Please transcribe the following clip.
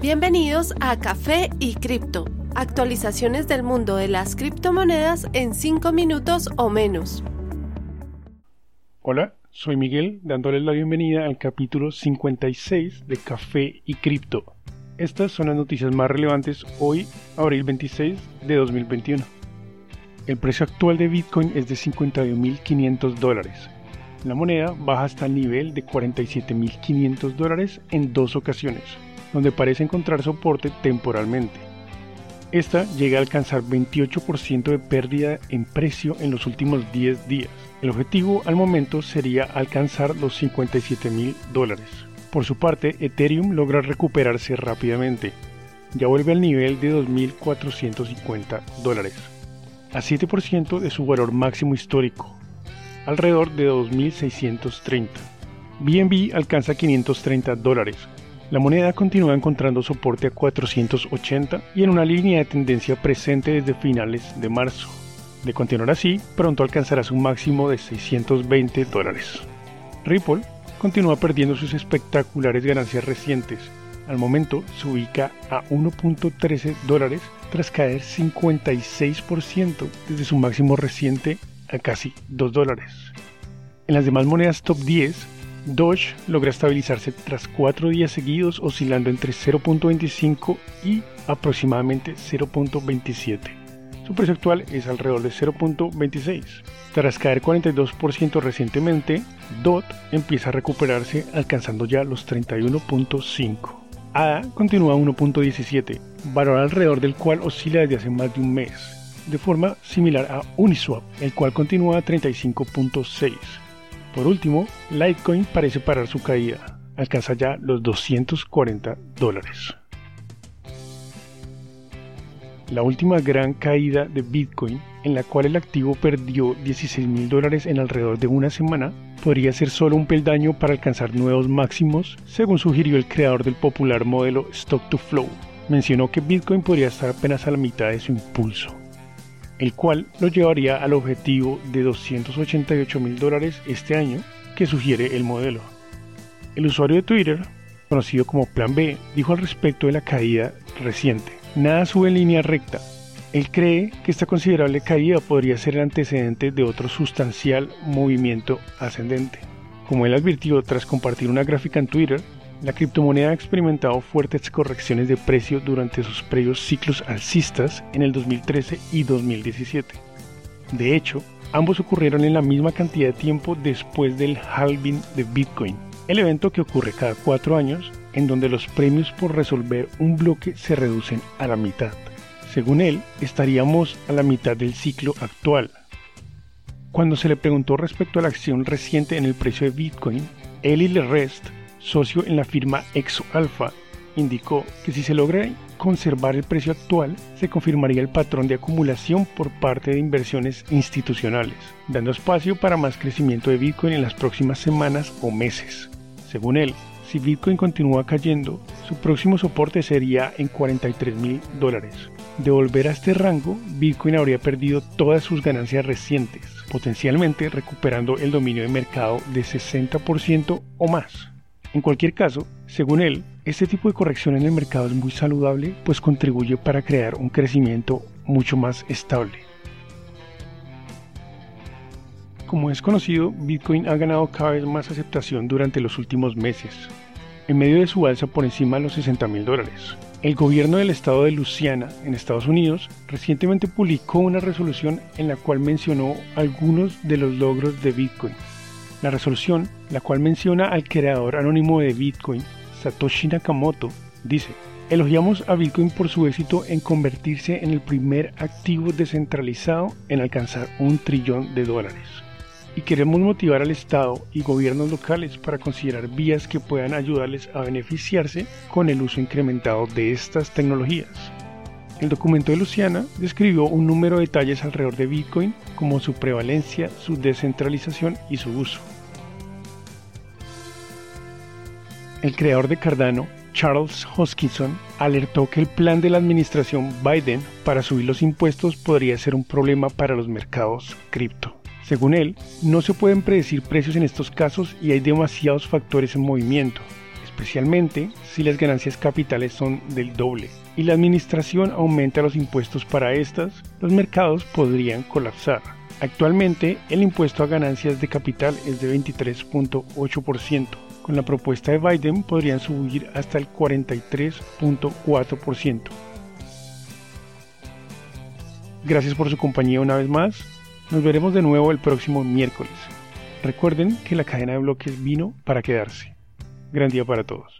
Bienvenidos a Café y Cripto, actualizaciones del mundo de las criptomonedas en 5 minutos o menos. Hola, soy Miguel dándoles la bienvenida al capítulo 56 de Café y Cripto. Estas son las noticias más relevantes hoy, abril 26 de 2021. El precio actual de Bitcoin es de 51.500 dólares. La moneda baja hasta el nivel de 47.500 dólares en dos ocasiones donde parece encontrar soporte temporalmente. Esta llega a alcanzar 28% de pérdida en precio en los últimos 10 días. El objetivo al momento sería alcanzar los 57 mil dólares. Por su parte, Ethereum logra recuperarse rápidamente. Ya vuelve al nivel de 2.450 dólares, a 7% de su valor máximo histórico, alrededor de 2.630. BNB alcanza 530 dólares, la moneda continúa encontrando soporte a 480 y en una línea de tendencia presente desde finales de marzo. De continuar así, pronto alcanzará su máximo de 620 dólares. Ripple continúa perdiendo sus espectaculares ganancias recientes. Al momento se ubica a 1.13 dólares tras caer 56% desde su máximo reciente a casi 2 dólares. En las demás monedas top 10, Doge logra estabilizarse tras cuatro días seguidos oscilando entre 0.25 y aproximadamente 0.27. Su precio actual es alrededor de 0.26. Tras caer 42% recientemente, DOT empieza a recuperarse alcanzando ya los 31.5. ADA continúa a 1.17, valor alrededor del cual oscila desde hace más de un mes, de forma similar a Uniswap, el cual continúa a 35.6. Por último, Litecoin parece parar su caída, alcanza ya los 240 dólares. La última gran caída de Bitcoin, en la cual el activo perdió 16 mil dólares en alrededor de una semana, podría ser solo un peldaño para alcanzar nuevos máximos, según sugirió el creador del popular modelo Stock to Flow. Mencionó que Bitcoin podría estar apenas a la mitad de su impulso el cual lo llevaría al objetivo de 288 mil dólares este año que sugiere el modelo. El usuario de Twitter, conocido como Plan B, dijo al respecto de la caída reciente, nada sube en línea recta. Él cree que esta considerable caída podría ser el antecedente de otro sustancial movimiento ascendente. Como él advirtió tras compartir una gráfica en Twitter, la criptomoneda ha experimentado fuertes correcciones de precio durante sus previos ciclos alcistas en el 2013 y 2017. De hecho, ambos ocurrieron en la misma cantidad de tiempo después del halving de Bitcoin, el evento que ocurre cada cuatro años en donde los premios por resolver un bloque se reducen a la mitad. Según él, estaríamos a la mitad del ciclo actual. Cuando se le preguntó respecto a la acción reciente en el precio de Bitcoin, Eli Rest socio en la firma ExoAlpha, indicó que si se logra conservar el precio actual, se confirmaría el patrón de acumulación por parte de inversiones institucionales, dando espacio para más crecimiento de Bitcoin en las próximas semanas o meses. Según él, si Bitcoin continúa cayendo, su próximo soporte sería en 43 mil dólares. De volver a este rango, Bitcoin habría perdido todas sus ganancias recientes, potencialmente recuperando el dominio de mercado de 60% o más. En cualquier caso, según él, este tipo de corrección en el mercado es muy saludable, pues contribuye para crear un crecimiento mucho más estable. Como es conocido, Bitcoin ha ganado cada vez más aceptación durante los últimos meses, en medio de su alza por encima de los 60 mil dólares. El gobierno del estado de Luisiana, en Estados Unidos, recientemente publicó una resolución en la cual mencionó algunos de los logros de Bitcoin, la resolución, la cual menciona al creador anónimo de Bitcoin, Satoshi Nakamoto, dice, elogiamos a Bitcoin por su éxito en convertirse en el primer activo descentralizado en alcanzar un trillón de dólares. Y queremos motivar al Estado y gobiernos locales para considerar vías que puedan ayudarles a beneficiarse con el uso incrementado de estas tecnologías. El documento de Luciana describió un número de detalles alrededor de Bitcoin como su prevalencia, su descentralización y su uso. El creador de Cardano, Charles Hoskinson, alertó que el plan de la administración Biden para subir los impuestos podría ser un problema para los mercados cripto. Según él, no se pueden predecir precios en estos casos y hay demasiados factores en movimiento, especialmente si las ganancias capitales son del doble y la administración aumenta los impuestos para estas, los mercados podrían colapsar. Actualmente el impuesto a ganancias de capital es de 23.8%. Con la propuesta de Biden podrían subir hasta el 43.4%. Gracias por su compañía una vez más. Nos veremos de nuevo el próximo miércoles. Recuerden que la cadena de bloques vino para quedarse. Gran día para todos.